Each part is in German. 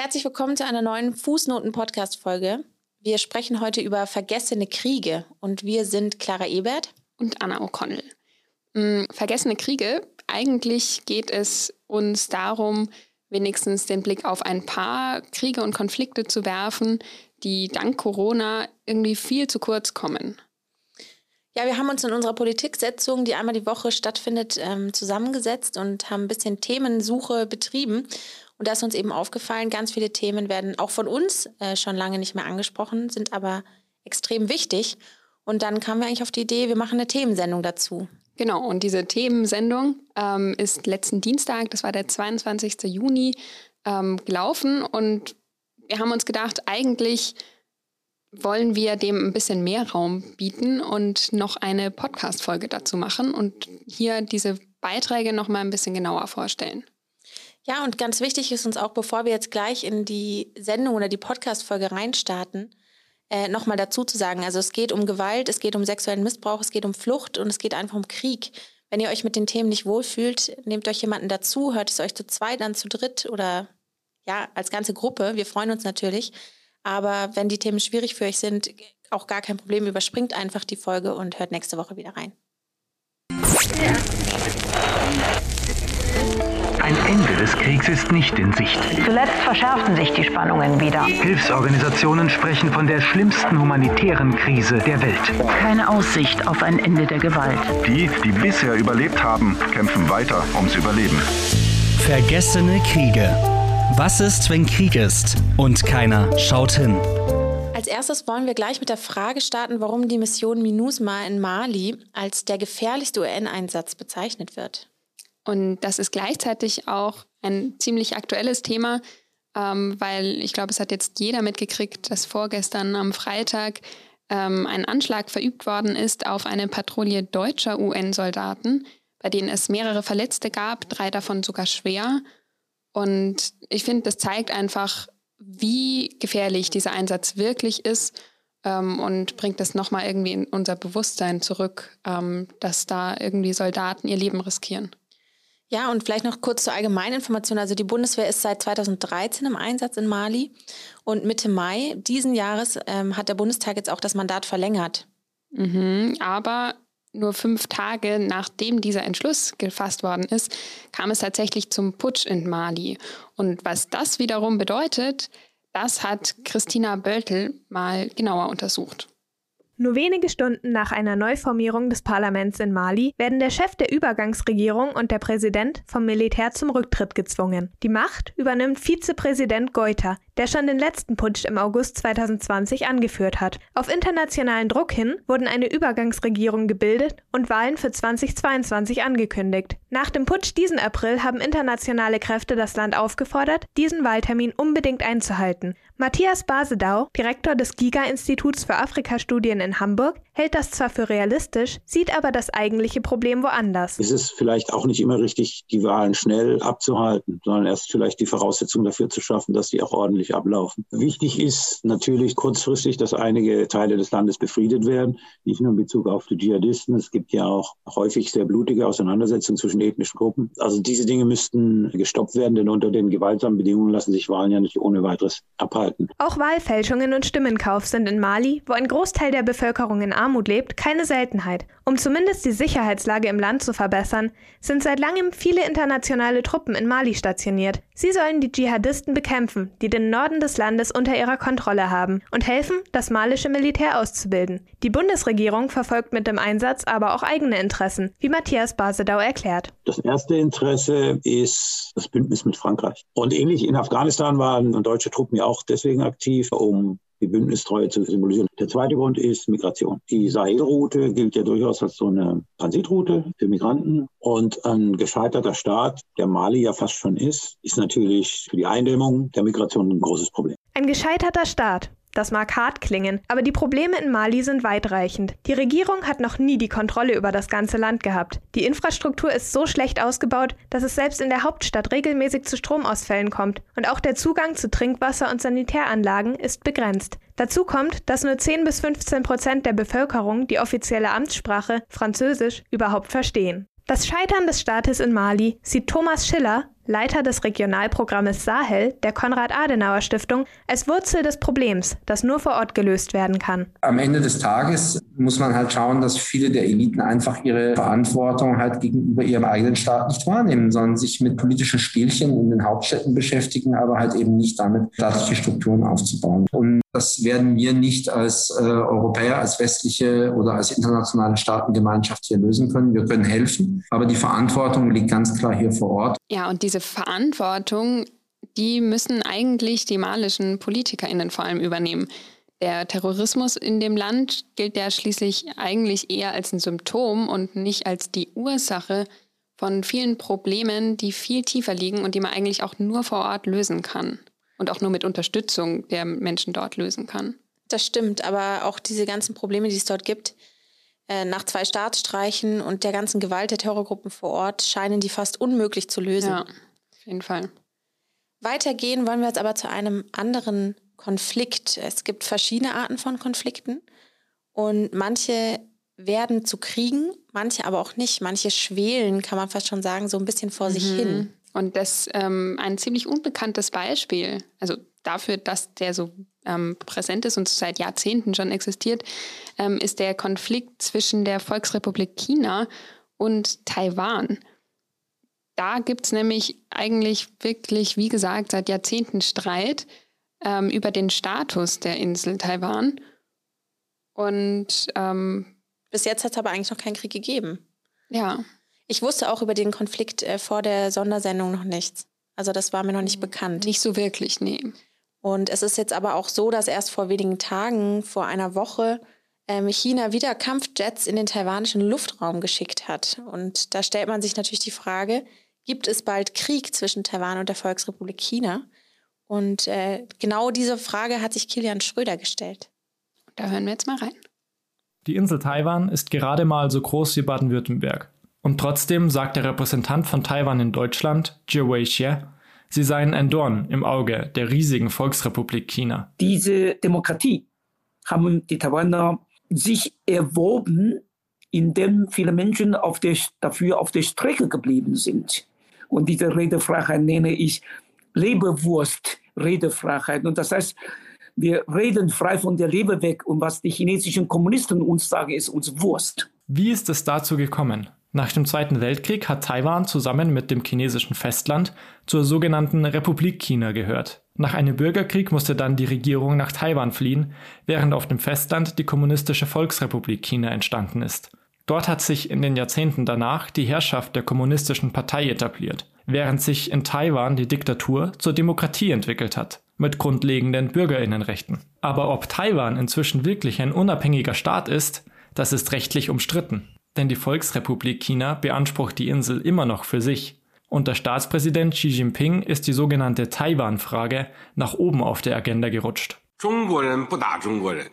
Herzlich willkommen zu einer neuen Fußnoten-Podcast-Folge. Wir sprechen heute über vergessene Kriege und wir sind Clara Ebert und Anna O'Connell. Hm, vergessene Kriege, eigentlich geht es uns darum, wenigstens den Blick auf ein paar Kriege und Konflikte zu werfen, die dank Corona irgendwie viel zu kurz kommen. Ja, wir haben uns in unserer Politiksetzung, die einmal die Woche stattfindet, ähm, zusammengesetzt und haben ein bisschen Themensuche betrieben und da ist uns eben aufgefallen, ganz viele Themen werden auch von uns äh, schon lange nicht mehr angesprochen, sind aber extrem wichtig. Und dann kamen wir eigentlich auf die Idee, wir machen eine Themensendung dazu. Genau, und diese Themensendung ähm, ist letzten Dienstag, das war der 22. Juni, ähm, gelaufen. Und wir haben uns gedacht, eigentlich wollen wir dem ein bisschen mehr Raum bieten und noch eine Podcast-Folge dazu machen und hier diese Beiträge noch mal ein bisschen genauer vorstellen. Ja, und ganz wichtig ist uns auch, bevor wir jetzt gleich in die Sendung oder die Podcast-Folge reinstarten, äh, nochmal dazu zu sagen, also es geht um Gewalt, es geht um sexuellen Missbrauch, es geht um Flucht und es geht einfach um Krieg. Wenn ihr euch mit den Themen nicht wohlfühlt, nehmt euch jemanden dazu, hört es euch zu zweit an, zu dritt oder ja, als ganze Gruppe. Wir freuen uns natürlich. Aber wenn die Themen schwierig für euch sind, auch gar kein Problem, überspringt einfach die Folge und hört nächste Woche wieder rein. Ja. Ein Ende des Kriegs ist nicht in Sicht. Zuletzt verschärften sich die Spannungen wieder. Hilfsorganisationen sprechen von der schlimmsten humanitären Krise der Welt. Keine Aussicht auf ein Ende der Gewalt. Die, die bisher überlebt haben, kämpfen weiter ums Überleben. Vergessene Kriege. Was ist, wenn Krieg ist und keiner schaut hin? Als erstes wollen wir gleich mit der Frage starten, warum die Mission MINUSMA in Mali als der gefährlichste UN-Einsatz bezeichnet wird. Und das ist gleichzeitig auch ein ziemlich aktuelles Thema, ähm, weil ich glaube, es hat jetzt jeder mitgekriegt, dass vorgestern am Freitag ähm, ein Anschlag verübt worden ist auf eine Patrouille deutscher UN-Soldaten, bei denen es mehrere Verletzte gab, drei davon sogar schwer. Und ich finde, das zeigt einfach, wie gefährlich dieser Einsatz wirklich ist ähm, und bringt das nochmal irgendwie in unser Bewusstsein zurück, ähm, dass da irgendwie Soldaten ihr Leben riskieren. Ja, und vielleicht noch kurz zur allgemeinen Information. Also die Bundeswehr ist seit 2013 im Einsatz in Mali und Mitte Mai diesen Jahres ähm, hat der Bundestag jetzt auch das Mandat verlängert. Mhm, aber nur fünf Tage nachdem dieser Entschluss gefasst worden ist, kam es tatsächlich zum Putsch in Mali. Und was das wiederum bedeutet, das hat Christina Böltel mal genauer untersucht. Nur wenige Stunden nach einer Neuformierung des Parlaments in Mali werden der Chef der Übergangsregierung und der Präsident vom Militär zum Rücktritt gezwungen. Die Macht übernimmt Vizepräsident Goita, der schon den letzten Putsch im August 2020 angeführt hat. Auf internationalen Druck hin wurden eine Übergangsregierung gebildet und Wahlen für 2022 angekündigt. Nach dem Putsch diesen April haben internationale Kräfte das Land aufgefordert, diesen Wahltermin unbedingt einzuhalten. Matthias Basedau, Direktor des Giga-Instituts für Afrikastudien in Hamburg, hält das zwar für realistisch, sieht aber das eigentliche Problem woanders. Es ist vielleicht auch nicht immer richtig, die Wahlen schnell abzuhalten, sondern erst vielleicht die Voraussetzungen dafür zu schaffen, dass die auch ordentlich ablaufen. Wichtig ist natürlich kurzfristig, dass einige Teile des Landes befriedet werden, nicht nur in Bezug auf die Dschihadisten. Es gibt ja auch häufig sehr blutige Auseinandersetzungen zwischen ethnischen Gruppen. Also diese Dinge müssten gestoppt werden, denn unter den gewaltsamen Bedingungen lassen sich Wahlen ja nicht ohne weiteres abhalten halten. Auch Wahlfälschungen und Stimmenkauf sind in Mali, wo ein Großteil der Bevölkerung in Armut lebt, keine Seltenheit. Um zumindest die Sicherheitslage im Land zu verbessern, sind seit langem viele internationale Truppen in Mali stationiert. Sie sollen die Dschihadisten bekämpfen, die den Norden des Landes unter ihrer Kontrolle haben, und helfen, das malische Militär auszubilden. Die Bundesregierung verfolgt mit dem Einsatz aber auch eigene Interessen, wie Matthias Basedau erklärt. Das erste Interesse ist das Bündnis mit Frankreich. Und ähnlich in Afghanistan waren deutsche Truppen ja auch deswegen aktiv, um die Bündnistreue zu symbolisieren. Der zweite Grund ist Migration. Die Sahelroute gilt ja durchaus als so eine Transitroute für Migranten. Und ein gescheiterter Staat, der Mali ja fast schon ist, ist natürlich für die Eindämmung der Migration ein großes Problem. Ein gescheiterter Staat. Das mag hart klingen, aber die Probleme in Mali sind weitreichend. Die Regierung hat noch nie die Kontrolle über das ganze Land gehabt. Die Infrastruktur ist so schlecht ausgebaut, dass es selbst in der Hauptstadt regelmäßig zu Stromausfällen kommt. Und auch der Zugang zu Trinkwasser und Sanitäranlagen ist begrenzt. Dazu kommt, dass nur 10 bis 15 Prozent der Bevölkerung die offizielle Amtssprache Französisch überhaupt verstehen. Das Scheitern des Staates in Mali sieht Thomas Schiller, Leiter des Regionalprogrammes Sahel der Konrad-Adenauer-Stiftung, als Wurzel des Problems, das nur vor Ort gelöst werden kann. Am Ende des Tages muss man halt schauen, dass viele der Eliten einfach ihre Verantwortung halt gegenüber ihrem eigenen Staat nicht wahrnehmen, sondern sich mit politischen Spielchen in den Hauptstädten beschäftigen, aber halt eben nicht damit, staatliche Strukturen aufzubauen. Und das werden wir nicht als äh, Europäer, als westliche oder als internationale Staatengemeinschaft hier lösen können. Wir können helfen, aber die Verantwortung liegt ganz klar hier vor Ort. Ja, und diese Verantwortung, die müssen eigentlich die malischen PolitikerInnen vor allem übernehmen. Der Terrorismus in dem Land gilt ja schließlich eigentlich eher als ein Symptom und nicht als die Ursache von vielen Problemen, die viel tiefer liegen und die man eigentlich auch nur vor Ort lösen kann und auch nur mit Unterstützung der Menschen dort lösen kann. Das stimmt, aber auch diese ganzen Probleme, die es dort gibt, nach zwei Staatsstreichen und der ganzen Gewalt der Terrorgruppen vor Ort, scheinen die fast unmöglich zu lösen. Ja, auf jeden Fall. Weitergehen wollen wir jetzt aber zu einem anderen Konflikt. Es gibt verschiedene Arten von Konflikten und manche werden zu Kriegen, manche aber auch nicht. Manche schwelen, kann man fast schon sagen, so ein bisschen vor mhm. sich hin. Und das ähm, ein ziemlich unbekanntes Beispiel, also dafür, dass der so ähm, präsent ist und seit Jahrzehnten schon existiert, ähm, ist der Konflikt zwischen der Volksrepublik China und Taiwan. Da gibt es nämlich eigentlich wirklich, wie gesagt, seit Jahrzehnten Streit ähm, über den Status der Insel Taiwan. Und ähm, bis jetzt hat es aber eigentlich noch keinen Krieg gegeben. Ja. Ich wusste auch über den Konflikt äh, vor der Sondersendung noch nichts. Also das war mir noch nicht bekannt. Nicht so wirklich, nee. Und es ist jetzt aber auch so, dass erst vor wenigen Tagen, vor einer Woche, ähm, China wieder Kampfjets in den taiwanischen Luftraum geschickt hat. Und da stellt man sich natürlich die Frage, gibt es bald Krieg zwischen Taiwan und der Volksrepublik China? Und äh, genau diese Frage hat sich Kilian Schröder gestellt. Da hören wir jetzt mal rein. Die Insel Taiwan ist gerade mal so groß wie Baden-Württemberg. Und trotzdem sagt der Repräsentant von Taiwan in Deutschland, Jie Weixie, sie seien ein Dorn im Auge der riesigen Volksrepublik China. Diese Demokratie haben die Taiwaner sich erworben, indem viele Menschen auf der, dafür auf der Strecke geblieben sind. Und diese Redefreiheit nenne ich Leberwurst-Redefreiheit. Und das heißt, wir reden frei von der Leber weg und was die chinesischen Kommunisten uns sagen, ist uns Wurst. Wie ist es dazu gekommen? Nach dem Zweiten Weltkrieg hat Taiwan zusammen mit dem chinesischen Festland zur sogenannten Republik China gehört. Nach einem Bürgerkrieg musste dann die Regierung nach Taiwan fliehen, während auf dem Festland die Kommunistische Volksrepublik China entstanden ist. Dort hat sich in den Jahrzehnten danach die Herrschaft der Kommunistischen Partei etabliert, während sich in Taiwan die Diktatur zur Demokratie entwickelt hat, mit grundlegenden Bürgerinnenrechten. Aber ob Taiwan inzwischen wirklich ein unabhängiger Staat ist, das ist rechtlich umstritten denn die Volksrepublik China beansprucht die Insel immer noch für sich. Unter Staatspräsident Xi Jinping ist die sogenannte Taiwan-Frage nach oben auf der Agenda gerutscht.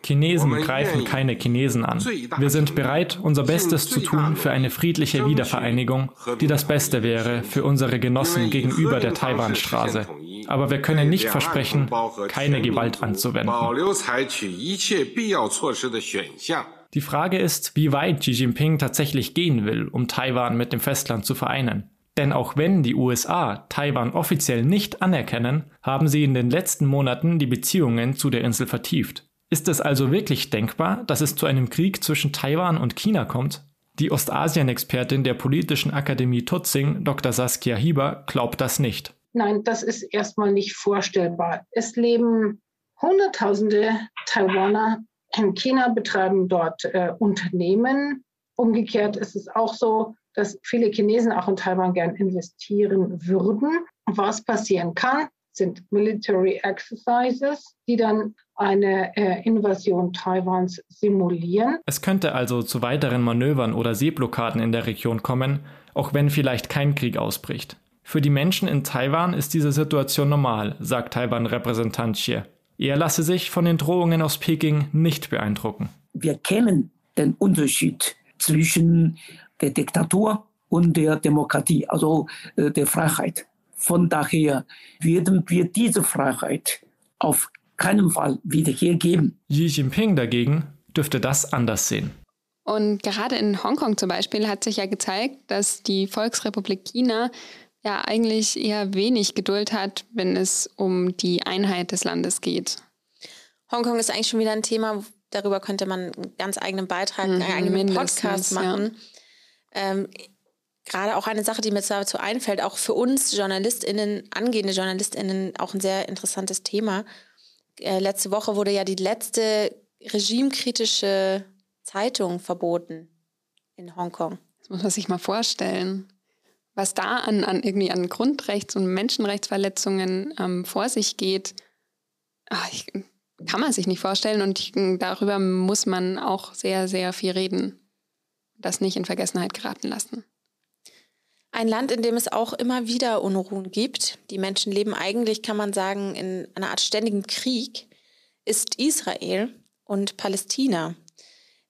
Chinesen greifen keine Chinesen an. Wir sind bereit, unser Bestes zu tun für eine friedliche Wiedervereinigung, die das Beste wäre für unsere Genossen gegenüber der Taiwanstraße. Aber wir können nicht versprechen, keine Gewalt anzuwenden. Die Frage ist, wie weit Xi Jinping tatsächlich gehen will, um Taiwan mit dem Festland zu vereinen. Denn auch wenn die USA Taiwan offiziell nicht anerkennen, haben sie in den letzten Monaten die Beziehungen zu der Insel vertieft. Ist es also wirklich denkbar, dass es zu einem Krieg zwischen Taiwan und China kommt? Die Ostasien-Expertin der Politischen Akademie Tutzing, Dr. Saskia Hieber, glaubt das nicht. Nein, das ist erstmal nicht vorstellbar. Es leben Hunderttausende Taiwaner in China betreiben dort äh, Unternehmen. Umgekehrt ist es auch so, dass viele Chinesen auch in Taiwan gern investieren würden. Was passieren kann, sind Military Exercises, die dann eine äh, Invasion Taiwans simulieren. Es könnte also zu weiteren Manövern oder Seeblockaden in der Region kommen, auch wenn vielleicht kein Krieg ausbricht. Für die Menschen in Taiwan ist diese Situation normal, sagt Taiwan-Repräsentant Xie. Er lasse sich von den Drohungen aus Peking nicht beeindrucken. Wir kennen den Unterschied zwischen der Diktatur und der Demokratie, also äh, der Freiheit. Von daher werden wir diese Freiheit auf keinen Fall wieder hergeben. Xi Jinping dagegen dürfte das anders sehen. Und gerade in Hongkong zum Beispiel hat sich ja gezeigt, dass die Volksrepublik China ja eigentlich eher wenig Geduld hat, wenn es um die Einheit des Landes geht. Hongkong ist eigentlich schon wieder ein Thema, darüber könnte man einen ganz eigenen Beitrag, mhm, einen eigenen Podcast machen. Ja. Ähm, Gerade auch eine Sache, die mir dazu einfällt, auch für uns JournalistInnen, angehende JournalistInnen, auch ein sehr interessantes Thema. Äh, letzte Woche wurde ja die letzte regimekritische Zeitung verboten in Hongkong. Das muss man sich mal vorstellen was da an, an irgendwie an Grundrechts- und Menschenrechtsverletzungen ähm, vor sich geht, ach, ich, kann man sich nicht vorstellen und ich, darüber muss man auch sehr, sehr viel reden. Das nicht in Vergessenheit geraten lassen. Ein Land, in dem es auch immer wieder Unruhen gibt. Die Menschen leben eigentlich, kann man sagen, in einer Art ständigen Krieg, ist Israel und Palästina.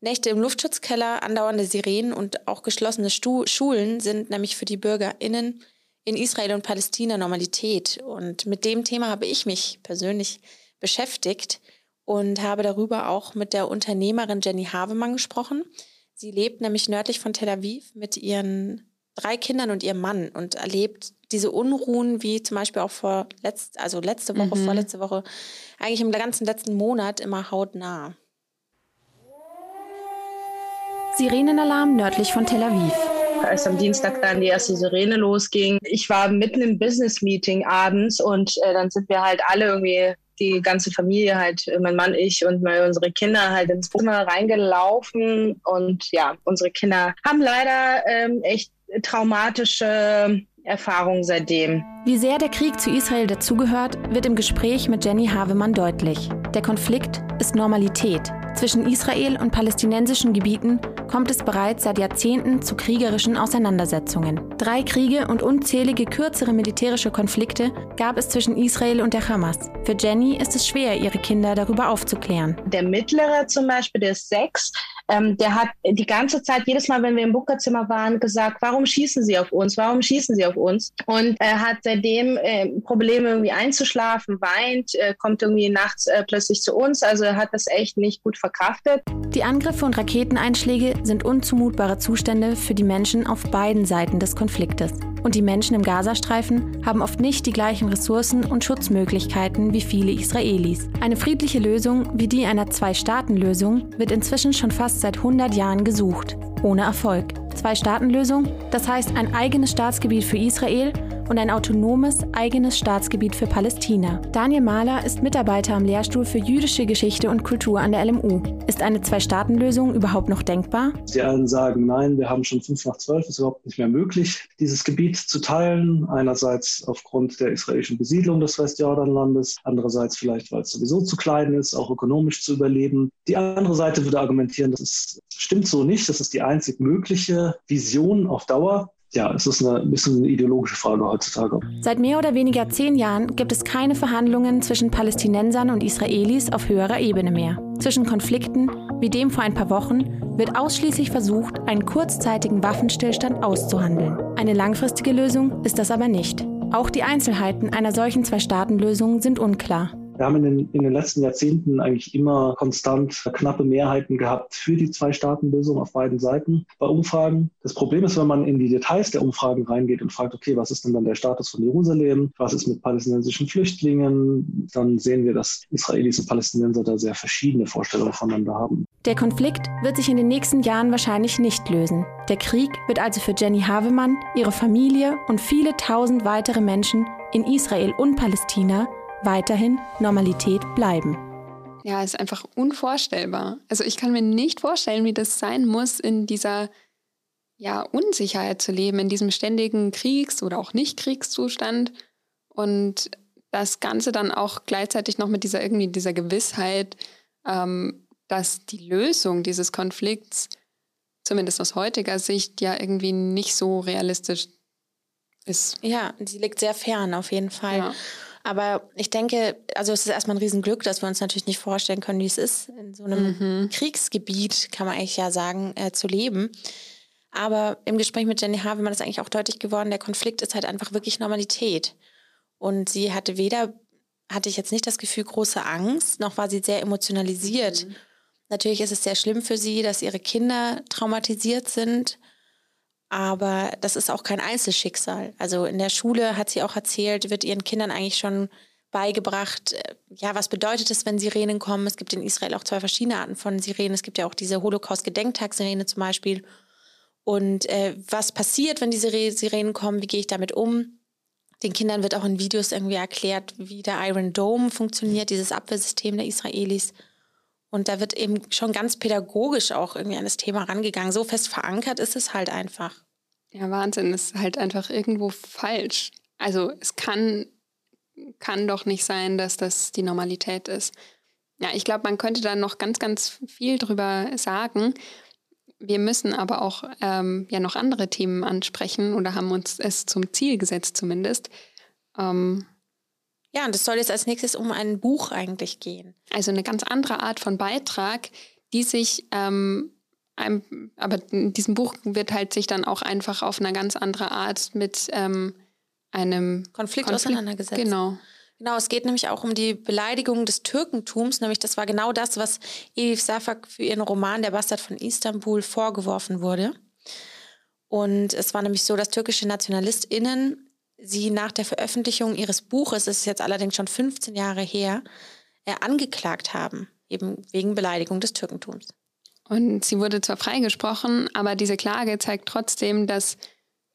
Nächte im Luftschutzkeller, andauernde Sirenen und auch geschlossene Stu Schulen sind nämlich für die BürgerInnen in Israel und Palästina Normalität. Und mit dem Thema habe ich mich persönlich beschäftigt und habe darüber auch mit der Unternehmerin Jenny Havemann gesprochen. Sie lebt nämlich nördlich von Tel Aviv mit ihren drei Kindern und ihrem Mann und erlebt diese Unruhen wie zum Beispiel auch vor letzt, also letzte Woche, mhm. vorletzte Woche, eigentlich im ganzen letzten Monat immer hautnah. Sirenenalarm nördlich von Tel Aviv. Als am Dienstag dann die erste Sirene losging, ich war mitten im Business-Meeting abends und äh, dann sind wir halt alle irgendwie die ganze Familie halt, mein Mann, ich und mal unsere Kinder halt ins Zimmer reingelaufen. Und ja, unsere Kinder haben leider ähm, echt traumatische Erfahrungen seitdem. Wie sehr der Krieg zu Israel dazugehört, wird im Gespräch mit Jenny Havemann deutlich. Der Konflikt ist Normalität. Zwischen Israel und palästinensischen Gebieten kommt es bereits seit Jahrzehnten zu kriegerischen Auseinandersetzungen. Drei Kriege und unzählige kürzere militärische Konflikte gab es zwischen Israel und der Hamas. Für Jenny ist es schwer, ihre Kinder darüber aufzuklären. Der Mittlere zum Beispiel, der ist sechs, ähm, der hat die ganze Zeit, jedes Mal, wenn wir im Bunkerzimmer waren, gesagt, warum schießen Sie auf uns? Warum schießen Sie auf uns? Und er hat seitdem äh, Probleme irgendwie einzuschlafen, weint, äh, kommt irgendwie nachts äh, plötzlich zu uns. Also er hat das echt nicht gut verkraftet. Die Angriffe und Raketeneinschläge sind unzumutbare Zustände für die Menschen auf beiden Seiten des Konfliktes. Und die Menschen im Gazastreifen haben oft nicht die gleichen Ressourcen und Schutzmöglichkeiten wie viele Israelis. Eine friedliche Lösung wie die einer Zwei-Staaten-Lösung wird inzwischen schon fast seit 100 Jahren gesucht, ohne Erfolg. Zwei-Staaten-Lösung, das heißt ein eigenes Staatsgebiet für Israel und ein autonomes eigenes Staatsgebiet für Palästina. Daniel Mahler ist Mitarbeiter am Lehrstuhl für jüdische Geschichte und Kultur an der LMU. Ist eine Zwei-Staaten-Lösung überhaupt noch denkbar? Die einen sagen, nein, wir haben schon fünf nach zwölf, ist überhaupt nicht mehr möglich, dieses Gebiet zu teilen. Einerseits aufgrund der israelischen Besiedlung des Westjordanlandes, andererseits vielleicht, weil es sowieso zu klein ist, auch ökonomisch zu überleben. Die andere Seite würde argumentieren, das ist, stimmt so nicht, das ist die einzig mögliche Vision auf Dauer ja, es ist eine, ein bisschen eine ideologische Frage heutzutage. Seit mehr oder weniger zehn Jahren gibt es keine Verhandlungen zwischen Palästinensern und Israelis auf höherer Ebene mehr. Zwischen Konflikten, wie dem vor ein paar Wochen, wird ausschließlich versucht, einen kurzzeitigen Waffenstillstand auszuhandeln. Eine langfristige Lösung ist das aber nicht. Auch die Einzelheiten einer solchen Zwei-Staaten-Lösung sind unklar. Wir haben in den, in den letzten Jahrzehnten eigentlich immer konstant knappe Mehrheiten gehabt für die Zwei-Staaten-Lösung auf beiden Seiten bei Umfragen. Das Problem ist, wenn man in die Details der Umfragen reingeht und fragt, okay, was ist denn dann der Status von Jerusalem? Was ist mit palästinensischen Flüchtlingen? Dann sehen wir, dass Israelis und Palästinenser da sehr verschiedene Vorstellungen voneinander haben. Der Konflikt wird sich in den nächsten Jahren wahrscheinlich nicht lösen. Der Krieg wird also für Jenny Havemann, ihre Familie und viele tausend weitere Menschen in Israel und Palästina weiterhin Normalität bleiben. Ja, ist einfach unvorstellbar. Also ich kann mir nicht vorstellen, wie das sein muss, in dieser ja, Unsicherheit zu leben, in diesem ständigen Kriegs- oder auch Nicht-Kriegszustand. Und das Ganze dann auch gleichzeitig noch mit dieser irgendwie dieser Gewissheit, ähm, dass die Lösung dieses Konflikts, zumindest aus heutiger Sicht, ja irgendwie nicht so realistisch ist. Ja, sie liegt sehr fern auf jeden Fall. Ja. Aber ich denke, also es ist erstmal ein Riesenglück, dass wir uns natürlich nicht vorstellen können, wie es ist, in so einem mhm. Kriegsgebiet, kann man eigentlich ja sagen, äh, zu leben. Aber im Gespräch mit Jenny Havemann ist eigentlich auch deutlich geworden, der Konflikt ist halt einfach wirklich Normalität. Und sie hatte weder, hatte ich jetzt nicht das Gefühl, große Angst, noch war sie sehr emotionalisiert. Mhm. Natürlich ist es sehr schlimm für sie, dass ihre Kinder traumatisiert sind. Aber das ist auch kein Einzelschicksal. Also in der Schule hat sie auch erzählt, wird ihren Kindern eigentlich schon beigebracht, äh, ja, was bedeutet es, wenn Sirenen kommen? Es gibt in Israel auch zwei verschiedene Arten von Sirenen. Es gibt ja auch diese Holocaust-Gedenktag-Sirene zum Beispiel. Und äh, was passiert, wenn diese Sirenen kommen? Wie gehe ich damit um? Den Kindern wird auch in Videos irgendwie erklärt, wie der Iron Dome funktioniert, dieses Abwehrsystem der Israelis. Und da wird eben schon ganz pädagogisch auch irgendwie an das Thema rangegangen. So fest verankert ist es halt einfach. Ja, Wahnsinn, ist halt einfach irgendwo falsch. Also es kann, kann doch nicht sein, dass das die Normalität ist. Ja, ich glaube, man könnte da noch ganz, ganz viel drüber sagen. Wir müssen aber auch ähm, ja noch andere Themen ansprechen oder haben uns es zum Ziel gesetzt zumindest. Ähm, ja, und es soll jetzt als nächstes um ein Buch eigentlich gehen. Also eine ganz andere Art von Beitrag, die sich, ähm, einem, aber in diesem Buch wird halt sich dann auch einfach auf eine ganz andere Art mit ähm, einem Konflikt, Konflikt auseinandergesetzt. Genau. Genau, es geht nämlich auch um die Beleidigung des Türkentums, nämlich das war genau das, was Elif Safak für ihren Roman Der Bastard von Istanbul vorgeworfen wurde. Und es war nämlich so, dass türkische NationalistInnen sie nach der Veröffentlichung ihres Buches, es ist jetzt allerdings schon 15 Jahre her, äh, angeklagt haben, eben wegen Beleidigung des Türkentums. Und sie wurde zwar freigesprochen, aber diese Klage zeigt trotzdem, dass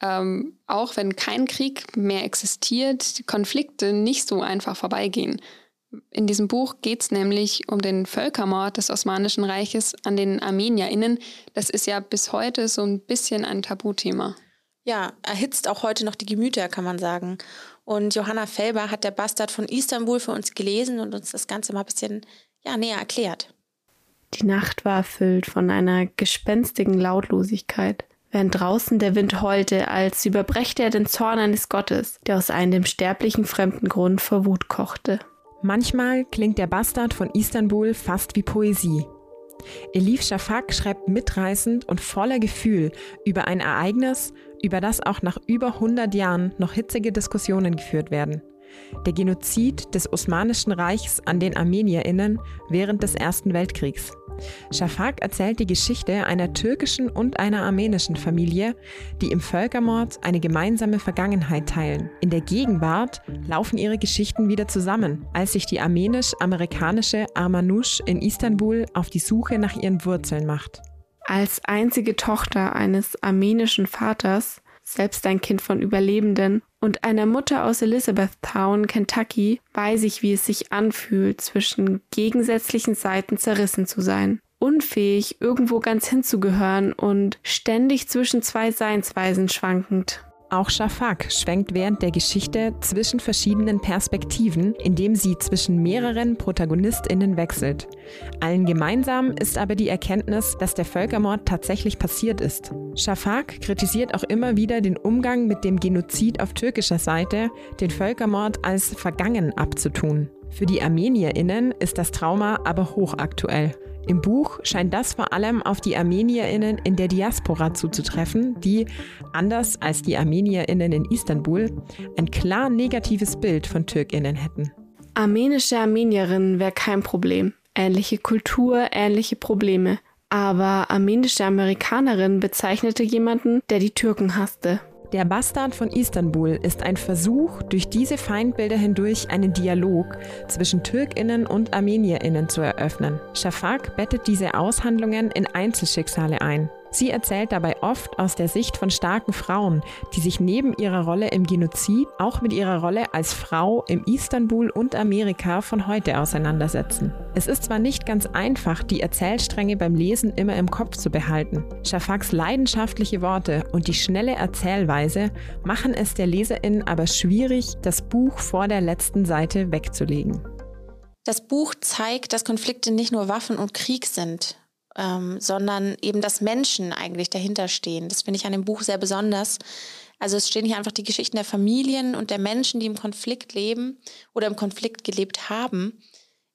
ähm, auch wenn kein Krieg mehr existiert, Konflikte nicht so einfach vorbeigehen. In diesem Buch geht es nämlich um den Völkermord des Osmanischen Reiches an den ArmenierInnen. Das ist ja bis heute so ein bisschen ein Tabuthema ja, erhitzt auch heute noch die Gemüter, kann man sagen. Und Johanna Felber hat der Bastard von Istanbul für uns gelesen und uns das Ganze mal ein bisschen ja, näher erklärt. Die Nacht war erfüllt von einer gespenstigen Lautlosigkeit, während draußen der Wind heulte, als überbrächte er den Zorn eines Gottes, der aus einem dem sterblichen fremden Grund vor Wut kochte. Manchmal klingt der Bastard von Istanbul fast wie Poesie. Elif Shafak schreibt mitreißend und voller Gefühl über ein Ereignis, über das auch nach über 100 Jahren noch hitzige Diskussionen geführt werden. Der Genozid des Osmanischen Reichs an den Armenierinnen während des Ersten Weltkriegs. Shafak erzählt die Geschichte einer türkischen und einer armenischen Familie, die im Völkermord eine gemeinsame Vergangenheit teilen. In der Gegenwart laufen ihre Geschichten wieder zusammen, als sich die armenisch-amerikanische Armanouche in Istanbul auf die Suche nach ihren Wurzeln macht. Als einzige Tochter eines armenischen Vaters, selbst ein Kind von Überlebenden, und einer Mutter aus Elizabethtown, Kentucky, weiß ich, wie es sich anfühlt, zwischen gegensätzlichen Seiten zerrissen zu sein. Unfähig, irgendwo ganz hinzugehören und ständig zwischen zwei Seinsweisen schwankend. Auch Shafak schwenkt während der Geschichte zwischen verschiedenen Perspektiven, indem sie zwischen mehreren ProtagonistInnen wechselt. Allen gemeinsam ist aber die Erkenntnis, dass der Völkermord tatsächlich passiert ist. Shafak kritisiert auch immer wieder den Umgang mit dem Genozid auf türkischer Seite, den Völkermord als vergangen abzutun. Für die ArmenierInnen ist das Trauma aber hochaktuell. Im Buch scheint das vor allem auf die ArmenierInnen in der Diaspora zuzutreffen, die, anders als die ArmenierInnen in Istanbul, ein klar negatives Bild von TürkInnen hätten. Armenische Armenierinnen wäre kein Problem. Ähnliche Kultur, ähnliche Probleme. Aber armenische Amerikanerin bezeichnete jemanden, der die Türken hasste. Der Bastard von Istanbul ist ein Versuch, durch diese Feindbilder hindurch einen Dialog zwischen Türkinnen und Armenierinnen zu eröffnen. Shafak bettet diese Aushandlungen in Einzelschicksale ein. Sie erzählt dabei oft aus der Sicht von starken Frauen, die sich neben ihrer Rolle im Genozid auch mit ihrer Rolle als Frau im Istanbul und Amerika von heute auseinandersetzen. Es ist zwar nicht ganz einfach, die Erzählstränge beim Lesen immer im Kopf zu behalten. Shafaks leidenschaftliche Worte und die schnelle Erzählweise machen es der Leserin aber schwierig, das Buch vor der letzten Seite wegzulegen. Das Buch zeigt, dass Konflikte nicht nur Waffen und Krieg sind, ähm, sondern eben, dass Menschen eigentlich dahinter stehen. Das finde ich an dem Buch sehr besonders. Also es stehen hier einfach die Geschichten der Familien und der Menschen, die im Konflikt leben oder im Konflikt gelebt haben,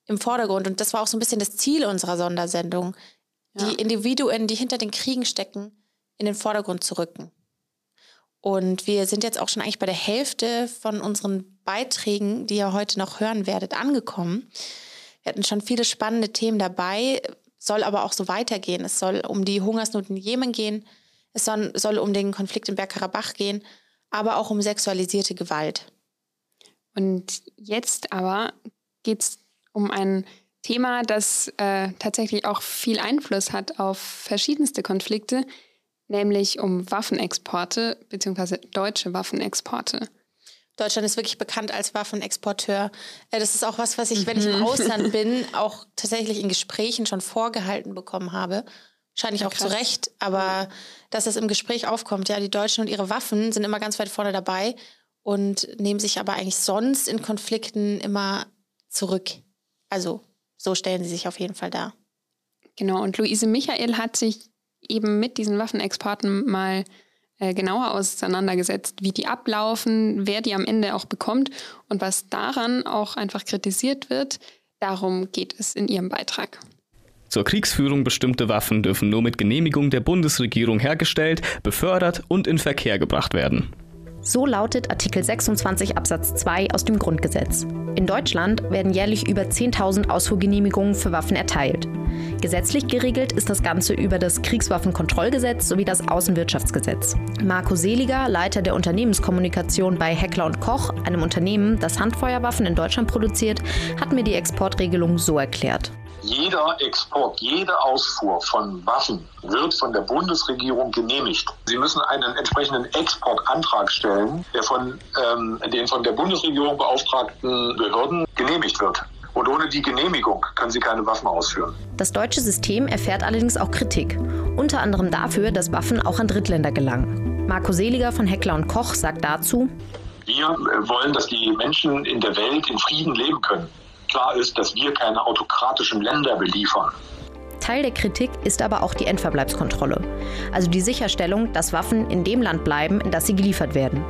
im Vordergrund. Und das war auch so ein bisschen das Ziel unserer Sondersendung, ja. die Individuen, die hinter den Kriegen stecken, in den Vordergrund zu rücken. Und wir sind jetzt auch schon eigentlich bei der Hälfte von unseren Beiträgen, die ihr heute noch hören werdet, angekommen. Wir hatten schon viele spannende Themen dabei soll aber auch so weitergehen. Es soll um die Hungersnot in Jemen gehen. Es soll, soll um den Konflikt in Bergkarabach gehen, aber auch um sexualisierte Gewalt. Und jetzt aber geht es um ein Thema, das äh, tatsächlich auch viel Einfluss hat auf verschiedenste Konflikte, nämlich um Waffenexporte bzw. deutsche Waffenexporte. Deutschland ist wirklich bekannt als Waffenexporteur. Äh, das ist auch was, was ich, wenn ich im mhm. Ausland bin, auch tatsächlich in Gesprächen schon vorgehalten bekommen habe. Wahrscheinlich ja, auch zu Recht, aber dass das im Gespräch aufkommt, ja, die Deutschen und ihre Waffen sind immer ganz weit vorne dabei und nehmen sich aber eigentlich sonst in Konflikten immer zurück. Also so stellen sie sich auf jeden Fall dar. Genau, und Luise Michael hat sich eben mit diesen Waffenexporten mal äh, genauer auseinandergesetzt, wie die ablaufen, wer die am Ende auch bekommt und was daran auch einfach kritisiert wird. Darum geht es in ihrem Beitrag. Zur Kriegsführung bestimmte Waffen dürfen nur mit Genehmigung der Bundesregierung hergestellt, befördert und in Verkehr gebracht werden. So lautet Artikel 26 Absatz 2 aus dem Grundgesetz. In Deutschland werden jährlich über 10.000 Ausfuhrgenehmigungen für Waffen erteilt. Gesetzlich geregelt ist das Ganze über das Kriegswaffenkontrollgesetz sowie das Außenwirtschaftsgesetz. Marco Seliger, Leiter der Unternehmenskommunikation bei Heckler Koch, einem Unternehmen, das Handfeuerwaffen in Deutschland produziert, hat mir die Exportregelung so erklärt. Jeder Export, jede Ausfuhr von Waffen wird von der Bundesregierung genehmigt. Sie müssen einen entsprechenden Exportantrag stellen, der von ähm, den von der Bundesregierung beauftragten Behörden genehmigt wird. Und ohne die Genehmigung können sie keine Waffen ausführen. Das deutsche System erfährt allerdings auch Kritik. Unter anderem dafür, dass Waffen auch an Drittländer gelangen. Marco Seliger von Heckler und Koch sagt dazu, wir wollen, dass die Menschen in der Welt in Frieden leben können klar ist, dass wir keine autokratischen Länder beliefern. Teil der Kritik ist aber auch die Endverbleibskontrolle, also die Sicherstellung, dass Waffen in dem Land bleiben, in das sie geliefert werden.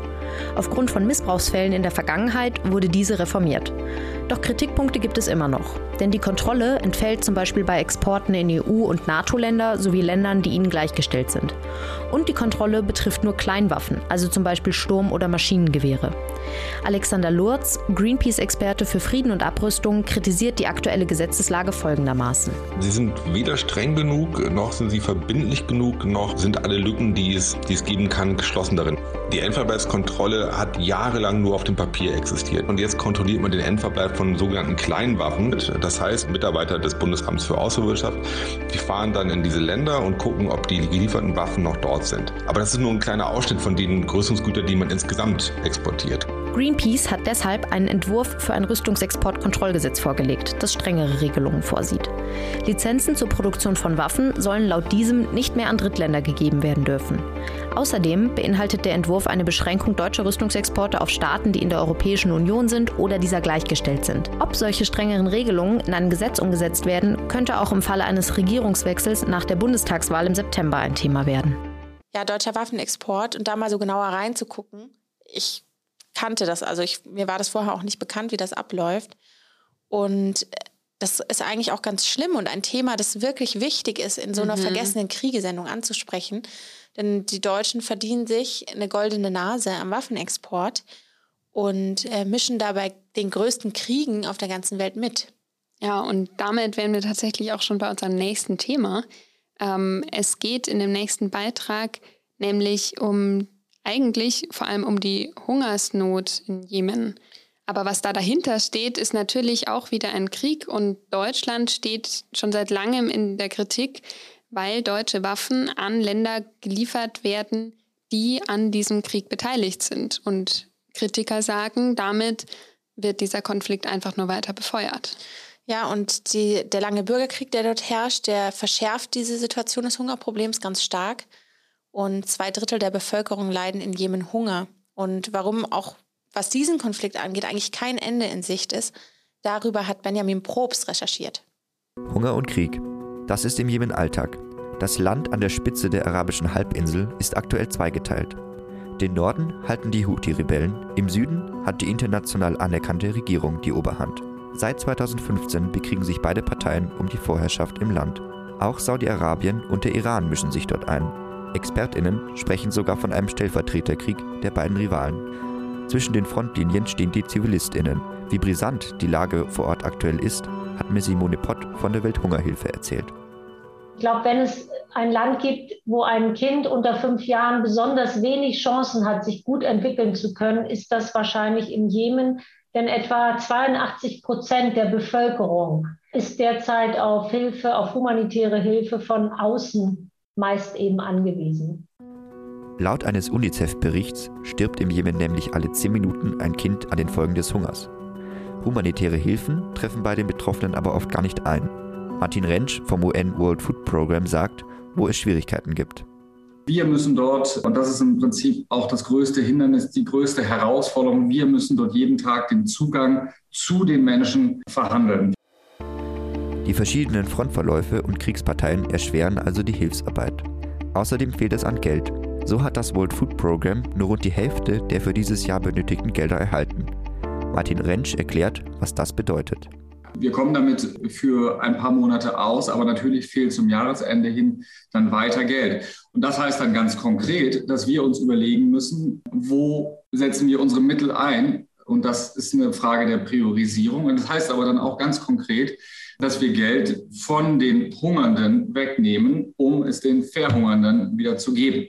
Aufgrund von Missbrauchsfällen in der Vergangenheit wurde diese reformiert. Doch Kritikpunkte gibt es immer noch. Denn die Kontrolle entfällt zum Beispiel bei Exporten in EU- und NATO-Länder sowie Ländern, die ihnen gleichgestellt sind. Und die Kontrolle betrifft nur Kleinwaffen, also zum Beispiel Sturm- oder Maschinengewehre. Alexander Lurz, Greenpeace-Experte für Frieden und Abrüstung, kritisiert die aktuelle Gesetzeslage folgendermaßen. Sie sind weder streng genug, noch sind sie verbindlich genug, noch sind alle Lücken, die es, die es geben kann, geschlossen darin. Die Endverbleibskontrolle hat jahrelang nur auf dem Papier existiert. Und jetzt kontrolliert man den Endverbleib von sogenannten Kleinwaffen. Das heißt, Mitarbeiter des Bundesamts für Außenwirtschaft, die fahren dann in diese Länder und gucken, ob die gelieferten Waffen noch dort sind. Aber das ist nur ein kleiner Ausschnitt von den Rüstungsgütern, die man insgesamt exportiert. Greenpeace hat deshalb einen Entwurf für ein Rüstungsexportkontrollgesetz vorgelegt, das strengere Regelungen vorsieht. Lizenzen zur Produktion von Waffen sollen laut diesem nicht mehr an Drittländer gegeben werden dürfen. Außerdem beinhaltet der Entwurf eine Beschränkung deutscher Rüstungsexporte auf Staaten, die in der Europäischen Union sind oder dieser gleichgestellt sind. Ob solche strengeren Regelungen in ein Gesetz umgesetzt werden, könnte auch im Falle eines Regierungswechsels nach der Bundestagswahl im September ein Thema werden. Ja, deutscher Waffenexport und da mal so genauer reinzugucken. Ich kannte das. Also ich, mir war das vorher auch nicht bekannt, wie das abläuft. Und das ist eigentlich auch ganz schlimm und ein Thema, das wirklich wichtig ist, in so einer mhm. vergessenen Kriegesendung anzusprechen. Denn die Deutschen verdienen sich eine goldene Nase am Waffenexport und äh, mischen dabei den größten Kriegen auf der ganzen Welt mit. Ja, und damit wären wir tatsächlich auch schon bei unserem nächsten Thema. Ähm, es geht in dem nächsten Beitrag nämlich um eigentlich vor allem um die Hungersnot in Jemen. Aber was da dahinter steht, ist natürlich auch wieder ein Krieg und Deutschland steht schon seit langem in der Kritik, weil deutsche Waffen an Länder geliefert werden, die an diesem Krieg beteiligt sind. Und Kritiker sagen, damit wird dieser Konflikt einfach nur weiter befeuert. Ja, und die, der lange Bürgerkrieg, der dort herrscht, der verschärft diese Situation des Hungerproblems ganz stark. Und zwei Drittel der Bevölkerung leiden in Jemen Hunger. Und warum auch, was diesen Konflikt angeht, eigentlich kein Ende in Sicht ist, darüber hat Benjamin Probst recherchiert. Hunger und Krieg. Das ist im Jemen Alltag. Das Land an der Spitze der arabischen Halbinsel ist aktuell zweigeteilt. Den Norden halten die Houthi-Rebellen, im Süden hat die international anerkannte Regierung die Oberhand. Seit 2015 bekriegen sich beide Parteien um die Vorherrschaft im Land. Auch Saudi-Arabien und der Iran mischen sich dort ein. ExpertInnen sprechen sogar von einem Stellvertreterkrieg der beiden Rivalen. Zwischen den Frontlinien stehen die ZivilistInnen. Wie brisant die Lage vor Ort aktuell ist, hat mir Simone Pott von der Welthungerhilfe erzählt. Ich glaube, wenn es ein Land gibt, wo ein Kind unter fünf Jahren besonders wenig Chancen hat, sich gut entwickeln zu können, ist das wahrscheinlich im Jemen. Denn etwa 82 Prozent der Bevölkerung ist derzeit auf Hilfe, auf humanitäre Hilfe von außen meist eben angewiesen. Laut eines UNICEF-Berichts stirbt im Jemen nämlich alle zehn Minuten ein Kind an den Folgen des Hungers. Humanitäre Hilfen treffen bei den Betroffenen aber oft gar nicht ein. Martin Rentsch vom UN World Food Program sagt, wo es Schwierigkeiten gibt. Wir müssen dort, und das ist im Prinzip auch das größte Hindernis, die größte Herausforderung, wir müssen dort jeden Tag den Zugang zu den Menschen verhandeln. Die verschiedenen Frontverläufe und Kriegsparteien erschweren also die Hilfsarbeit. Außerdem fehlt es an Geld. So hat das World Food Program nur rund die Hälfte der für dieses Jahr benötigten Gelder erhalten. Martin Rentsch erklärt, was das bedeutet. Wir kommen damit für ein paar Monate aus, aber natürlich fehlt zum Jahresende hin dann weiter Geld. Und das heißt dann ganz konkret, dass wir uns überlegen müssen, wo setzen wir unsere Mittel ein? Und das ist eine Frage der Priorisierung. Und das heißt aber dann auch ganz konkret, dass wir Geld von den Hungernden wegnehmen, um es den Verhungernden wieder zu geben.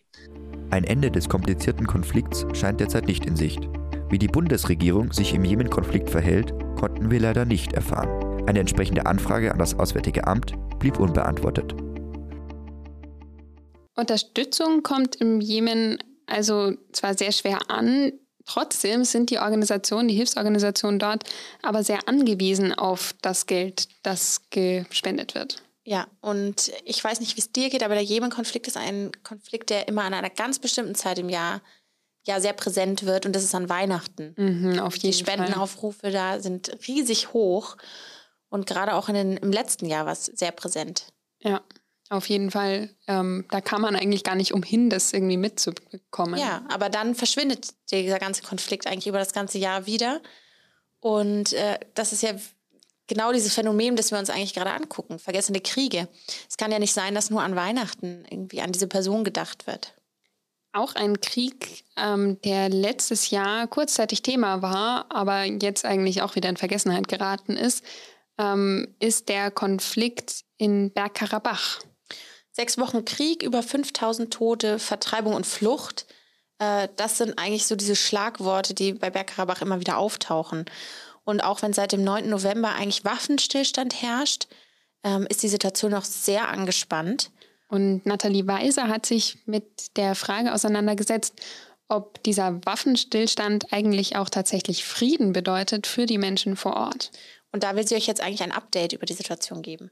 Ein Ende des komplizierten Konflikts scheint derzeit nicht in Sicht. Wie die Bundesregierung sich im Jemen-Konflikt verhält, konnten wir leider nicht erfahren. Eine entsprechende Anfrage an das Auswärtige Amt blieb unbeantwortet. Unterstützung kommt im Jemen also zwar sehr schwer an, trotzdem sind die Organisationen, die Hilfsorganisationen dort aber sehr angewiesen auf das Geld, das gespendet wird. Ja, und ich weiß nicht, wie es dir geht, aber der Jemen-Konflikt ist ein Konflikt, der immer an einer ganz bestimmten Zeit im Jahr ja sehr präsent wird und das ist an Weihnachten. Mhm, auf jeden Die Spendenaufrufe Fall. da sind riesig hoch und gerade auch in den, im letzten Jahr war es sehr präsent. Ja, auf jeden Fall. Ähm, da kann man eigentlich gar nicht umhin, das irgendwie mitzubekommen. Ja, aber dann verschwindet dieser ganze Konflikt eigentlich über das ganze Jahr wieder. Und äh, das ist ja genau dieses Phänomen, das wir uns eigentlich gerade angucken. Vergessene Kriege. Es kann ja nicht sein, dass nur an Weihnachten irgendwie an diese Person gedacht wird. Auch ein Krieg, ähm, der letztes Jahr kurzzeitig Thema war, aber jetzt eigentlich auch wieder in Vergessenheit geraten ist, ähm, ist der Konflikt in Bergkarabach. Sechs Wochen Krieg, über 5000 Tote, Vertreibung und Flucht. Äh, das sind eigentlich so diese Schlagworte, die bei Bergkarabach immer wieder auftauchen. Und auch wenn seit dem 9. November eigentlich Waffenstillstand herrscht, ähm, ist die Situation noch sehr angespannt. Und Nathalie Weiser hat sich mit der Frage auseinandergesetzt, ob dieser Waffenstillstand eigentlich auch tatsächlich Frieden bedeutet für die Menschen vor Ort. Und da will sie euch jetzt eigentlich ein Update über die Situation geben.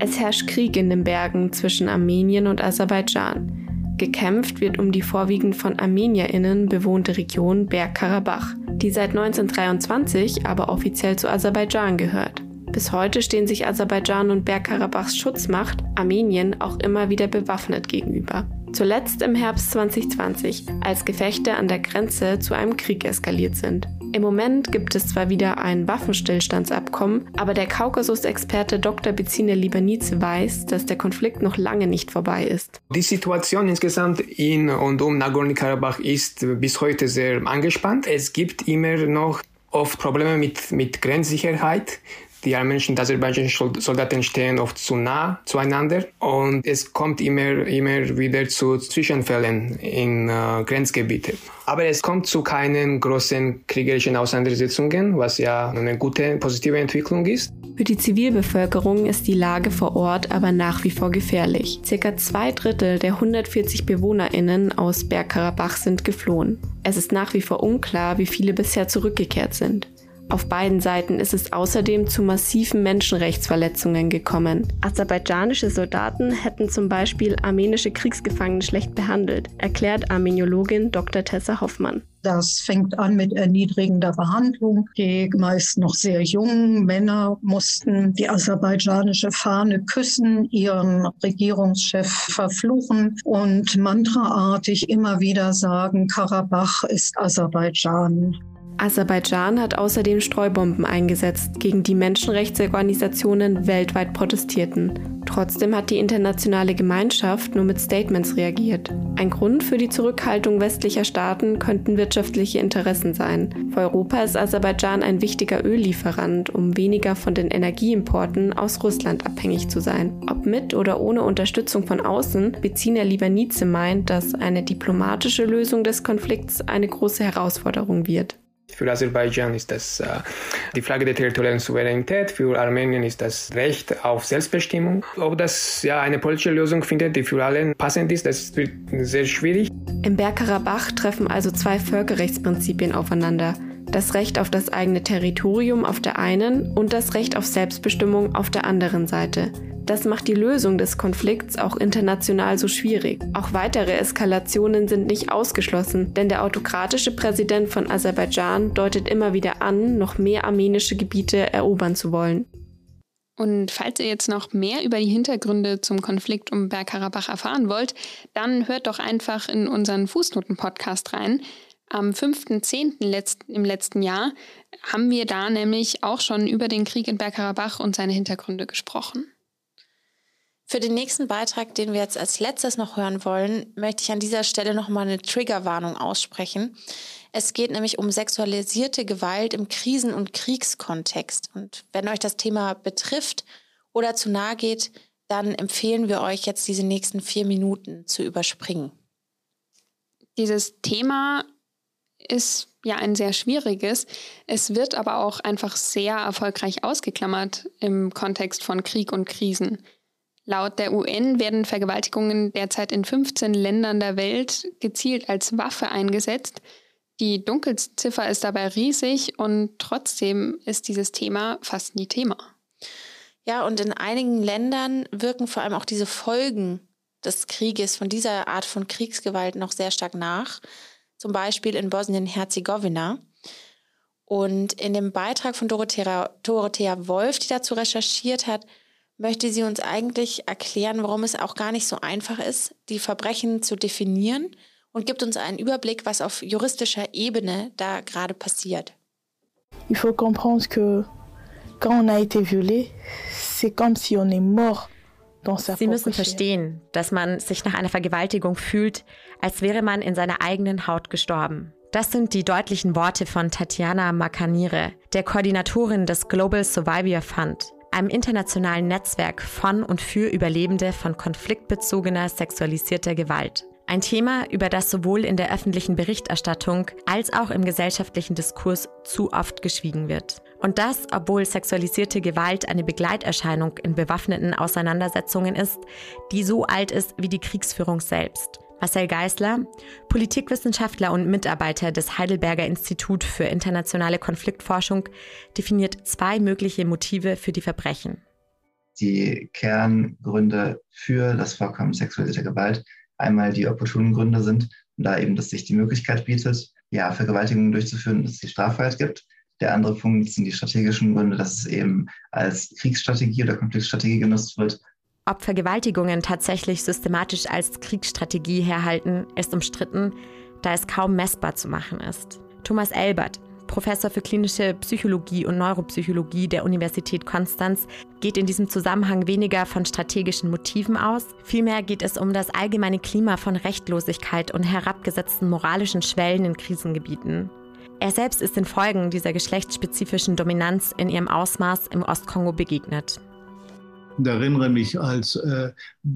Es herrscht Krieg in den Bergen zwischen Armenien und Aserbaidschan. Gekämpft wird um die vorwiegend von ArmenierInnen bewohnte Region Bergkarabach, die seit 1923 aber offiziell zu Aserbaidschan gehört. Bis heute stehen sich Aserbaidschan und Bergkarabachs Schutzmacht Armenien auch immer wieder bewaffnet gegenüber. Zuletzt im Herbst 2020, als Gefechte an der Grenze zu einem Krieg eskaliert sind. Im Moment gibt es zwar wieder ein Waffenstillstandsabkommen, aber der Kaukasus-Experte Dr. Bezine Libanize weiß, dass der Konflikt noch lange nicht vorbei ist. Die Situation insgesamt in und um Nagorno-Karabach ist bis heute sehr angespannt. Es gibt immer noch oft Probleme mit, mit Grenzsicherheit die armenischen und aserbaidschanischen Soldaten stehen oft zu nah zueinander und es kommt immer, immer wieder zu Zwischenfällen in äh, Grenzgebiete. Aber es kommt zu keinen großen kriegerischen Auseinandersetzungen, was ja eine gute, positive Entwicklung ist. Für die Zivilbevölkerung ist die Lage vor Ort aber nach wie vor gefährlich. Circa zwei Drittel der 140 BewohnerInnen aus Bergkarabach sind geflohen. Es ist nach wie vor unklar, wie viele bisher zurückgekehrt sind. Auf beiden Seiten ist es außerdem zu massiven Menschenrechtsverletzungen gekommen. Aserbaidschanische Soldaten hätten zum Beispiel armenische Kriegsgefangene schlecht behandelt, erklärt Armeniologin Dr. Tessa Hoffmann. Das fängt an mit erniedrigender Behandlung. Die meist noch sehr jungen Männer mussten die aserbaidschanische Fahne küssen, ihren Regierungschef verfluchen und mantraartig immer wieder sagen, Karabach ist Aserbaidschan. Aserbaidschan hat außerdem Streubomben eingesetzt, gegen die Menschenrechtsorganisationen weltweit protestierten. Trotzdem hat die internationale Gemeinschaft nur mit Statements reagiert. Ein Grund für die Zurückhaltung westlicher Staaten könnten wirtschaftliche Interessen sein. Für Europa ist Aserbaidschan ein wichtiger Öllieferant, um weniger von den Energieimporten aus Russland abhängig zu sein. Ob mit oder ohne Unterstützung von außen, Beziner Liebanize meint, dass eine diplomatische Lösung des Konflikts eine große Herausforderung wird. Für Aserbaidschan ist das äh, die Frage der territorialen Souveränität, für Armenien ist das Recht auf Selbstbestimmung. Ob das ja eine politische Lösung findet, die für alle passend ist, das wird sehr schwierig. Im Bergkarabach treffen also zwei Völkerrechtsprinzipien aufeinander. Das Recht auf das eigene Territorium auf der einen und das Recht auf Selbstbestimmung auf der anderen Seite. Das macht die Lösung des Konflikts auch international so schwierig. Auch weitere Eskalationen sind nicht ausgeschlossen, denn der autokratische Präsident von Aserbaidschan deutet immer wieder an, noch mehr armenische Gebiete erobern zu wollen. Und falls ihr jetzt noch mehr über die Hintergründe zum Konflikt um Bergkarabach erfahren wollt, dann hört doch einfach in unseren Fußnoten-Podcast rein. Am 5.10. im letzten Jahr haben wir da nämlich auch schon über den Krieg in Bergkarabach und seine Hintergründe gesprochen. Für den nächsten Beitrag, den wir jetzt als letztes noch hören wollen, möchte ich an dieser Stelle nochmal eine Triggerwarnung aussprechen. Es geht nämlich um sexualisierte Gewalt im Krisen- und Kriegskontext. Und wenn euch das Thema betrifft oder zu nahe geht, dann empfehlen wir euch jetzt diese nächsten vier Minuten zu überspringen. Dieses Thema ist ja ein sehr schwieriges. Es wird aber auch einfach sehr erfolgreich ausgeklammert im Kontext von Krieg und Krisen. Laut der UN werden Vergewaltigungen derzeit in 15 Ländern der Welt gezielt als Waffe eingesetzt. Die Dunkelziffer ist dabei riesig und trotzdem ist dieses Thema fast nie Thema. Ja, und in einigen Ländern wirken vor allem auch diese Folgen des Krieges, von dieser Art von Kriegsgewalt noch sehr stark nach. Zum Beispiel in Bosnien-Herzegowina. Und in dem Beitrag von Dorothea, Dorothea Wolf, die dazu recherchiert hat, möchte sie uns eigentlich erklären, warum es auch gar nicht so einfach ist, die Verbrechen zu definieren und gibt uns einen Überblick, was auf juristischer Ebene da gerade passiert. Il faut comprendre que quand on a été violé, c'est comme si on est mort. Sie müssen verstehen, dass man sich nach einer Vergewaltigung fühlt, als wäre man in seiner eigenen Haut gestorben. Das sind die deutlichen Worte von Tatjana Makanire, der Koordinatorin des Global Survivor Fund, einem internationalen Netzwerk von und für Überlebende von konfliktbezogener sexualisierter Gewalt. Ein Thema, über das sowohl in der öffentlichen Berichterstattung als auch im gesellschaftlichen Diskurs zu oft geschwiegen wird. Und das, obwohl sexualisierte Gewalt eine Begleiterscheinung in bewaffneten Auseinandersetzungen ist, die so alt ist wie die Kriegsführung selbst. Marcel Geisler, Politikwissenschaftler und Mitarbeiter des Heidelberger Institut für internationale Konfliktforschung, definiert zwei mögliche Motive für die Verbrechen. Die Kerngründe für das Vorkommen sexualisierter Gewalt einmal die opportunen Gründe sind, da eben, dass sich die Möglichkeit bietet, ja, Vergewaltigungen durchzuführen, dass es die Straffreiheit gibt. Der andere Punkt sind die strategischen Gründe, dass es eben als Kriegsstrategie oder Konfliktstrategie genutzt wird, ob Vergewaltigungen tatsächlich systematisch als Kriegsstrategie herhalten, ist umstritten, da es kaum messbar zu machen ist. Thomas Elbert, Professor für klinische Psychologie und Neuropsychologie der Universität Konstanz, geht in diesem Zusammenhang weniger von strategischen Motiven aus. Vielmehr geht es um das allgemeine Klima von Rechtlosigkeit und herabgesetzten moralischen Schwellen in Krisengebieten. Er selbst ist den Folgen dieser geschlechtsspezifischen Dominanz in ihrem Ausmaß im Ostkongo begegnet. Ich erinnere mich, als äh,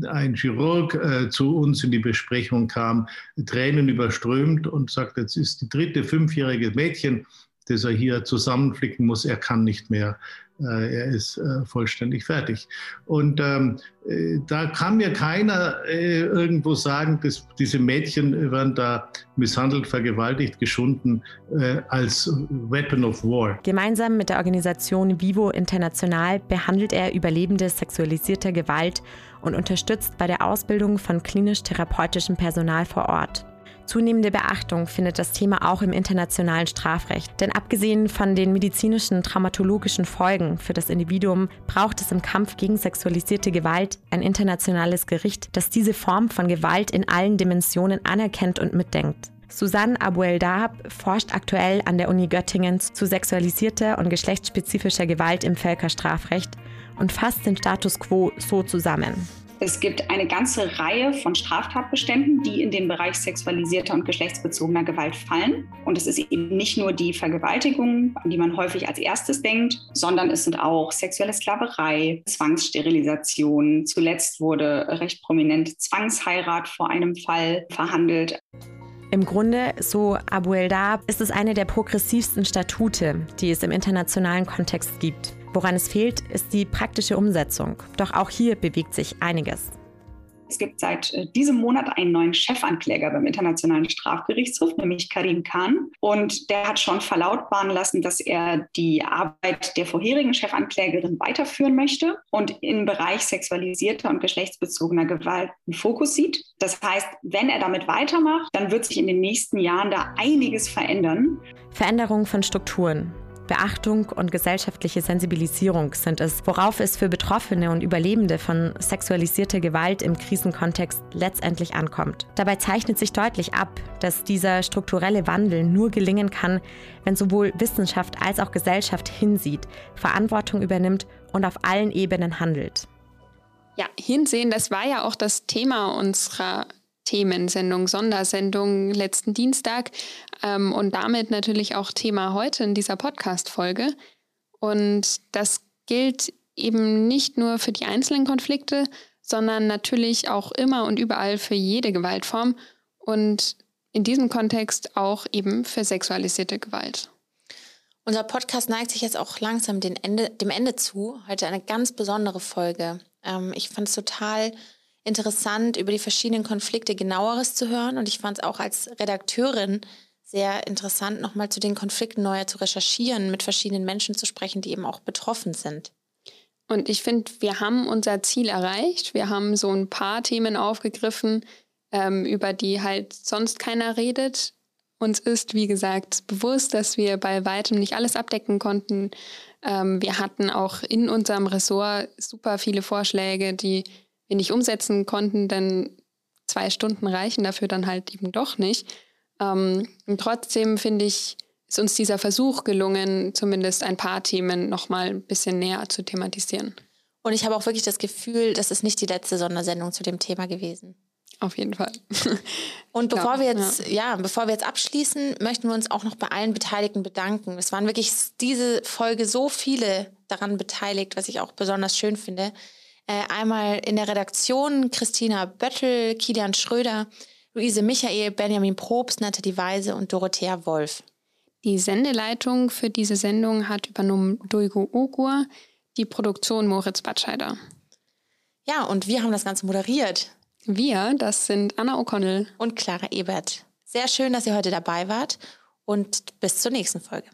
ein Chirurg äh, zu uns in die Besprechung kam, Tränen überströmt und sagte, jetzt ist die dritte fünfjährige Mädchen, das er hier zusammenflicken muss, er kann nicht mehr. Äh, er ist äh, vollständig fertig. Und ähm, äh, da kann mir keiner irgendwo sagen, dass diese Mädchen werden da misshandelt, vergewaltigt, geschunden als Weapon of War. Gemeinsam mit der Organisation Vivo International behandelt er Überlebende sexualisierter Gewalt und unterstützt bei der Ausbildung von klinisch-therapeutischem Personal vor Ort. Zunehmende Beachtung findet das Thema auch im internationalen Strafrecht. Denn abgesehen von den medizinischen, traumatologischen Folgen für das Individuum braucht es im Kampf gegen sexualisierte Gewalt ein internationales Gericht, das diese Form von Gewalt in allen Dimensionen anerkennt und mitdenkt. Susanne Abuel-Dahab forscht aktuell an der Uni Göttingen zu sexualisierter und geschlechtsspezifischer Gewalt im Völkerstrafrecht und fasst den Status quo so zusammen. Es gibt eine ganze Reihe von Straftatbeständen, die in den Bereich sexualisierter und geschlechtsbezogener Gewalt fallen. Und es ist eben nicht nur die Vergewaltigung, an die man häufig als erstes denkt, sondern es sind auch sexuelle Sklaverei, Zwangssterilisation. Zuletzt wurde recht prominent Zwangsheirat vor einem Fall verhandelt. Im Grunde, so Abu Eldab, ist es eine der progressivsten Statute, die es im internationalen Kontext gibt. Woran es fehlt, ist die praktische Umsetzung. Doch auch hier bewegt sich einiges. Es gibt seit äh, diesem Monat einen neuen Chefankläger beim Internationalen Strafgerichtshof, nämlich Karim Khan. Und der hat schon verlautbaren lassen, dass er die Arbeit der vorherigen Chefanklägerin weiterführen möchte und im Bereich sexualisierter und geschlechtsbezogener Gewalt einen Fokus sieht. Das heißt, wenn er damit weitermacht, dann wird sich in den nächsten Jahren da einiges verändern. Veränderung von Strukturen. Beachtung und gesellschaftliche Sensibilisierung sind es, worauf es für Betroffene und Überlebende von sexualisierter Gewalt im Krisenkontext letztendlich ankommt. Dabei zeichnet sich deutlich ab, dass dieser strukturelle Wandel nur gelingen kann, wenn sowohl Wissenschaft als auch Gesellschaft hinsieht, Verantwortung übernimmt und auf allen Ebenen handelt. Ja, hinsehen, das war ja auch das Thema unserer Themensendung, Sondersendung letzten Dienstag ähm, und damit natürlich auch Thema heute in dieser Podcast-Folge. Und das gilt eben nicht nur für die einzelnen Konflikte, sondern natürlich auch immer und überall für jede Gewaltform und in diesem Kontext auch eben für sexualisierte Gewalt. Unser Podcast neigt sich jetzt auch langsam Ende, dem Ende zu. Heute eine ganz besondere Folge. Ähm, ich fand es total interessant, über die verschiedenen Konflikte genaueres zu hören. Und ich fand es auch als Redakteurin sehr interessant, nochmal zu den Konflikten neuer zu recherchieren, mit verschiedenen Menschen zu sprechen, die eben auch betroffen sind. Und ich finde, wir haben unser Ziel erreicht. Wir haben so ein paar Themen aufgegriffen, ähm, über die halt sonst keiner redet. Uns ist, wie gesagt, bewusst, dass wir bei weitem nicht alles abdecken konnten. Ähm, wir hatten auch in unserem Ressort super viele Vorschläge, die wir nicht umsetzen konnten, denn zwei Stunden reichen dafür dann halt eben doch nicht. Ähm, und trotzdem finde ich, ist uns dieser Versuch gelungen, zumindest ein paar Themen nochmal ein bisschen näher zu thematisieren. Und ich habe auch wirklich das Gefühl, das ist nicht die letzte Sondersendung zu dem Thema gewesen. Auf jeden Fall. Und bevor wir jetzt, ja. ja. bevor wir jetzt abschließen, möchten wir uns auch noch bei allen Beteiligten bedanken. Es waren wirklich diese Folge so viele daran beteiligt, was ich auch besonders schön finde. Äh, einmal in der Redaktion Christina Böttl, Kilian Schröder, Luise Michael, Benjamin Probst, Nathalie Weise und Dorothea Wolf. Die Sendeleitung für diese Sendung hat übernommen Duigo Ogur, die Produktion Moritz Batscheider. Ja, und wir haben das Ganze moderiert. Wir, das sind Anna O'Connell und Clara Ebert. Sehr schön, dass ihr heute dabei wart und bis zur nächsten Folge.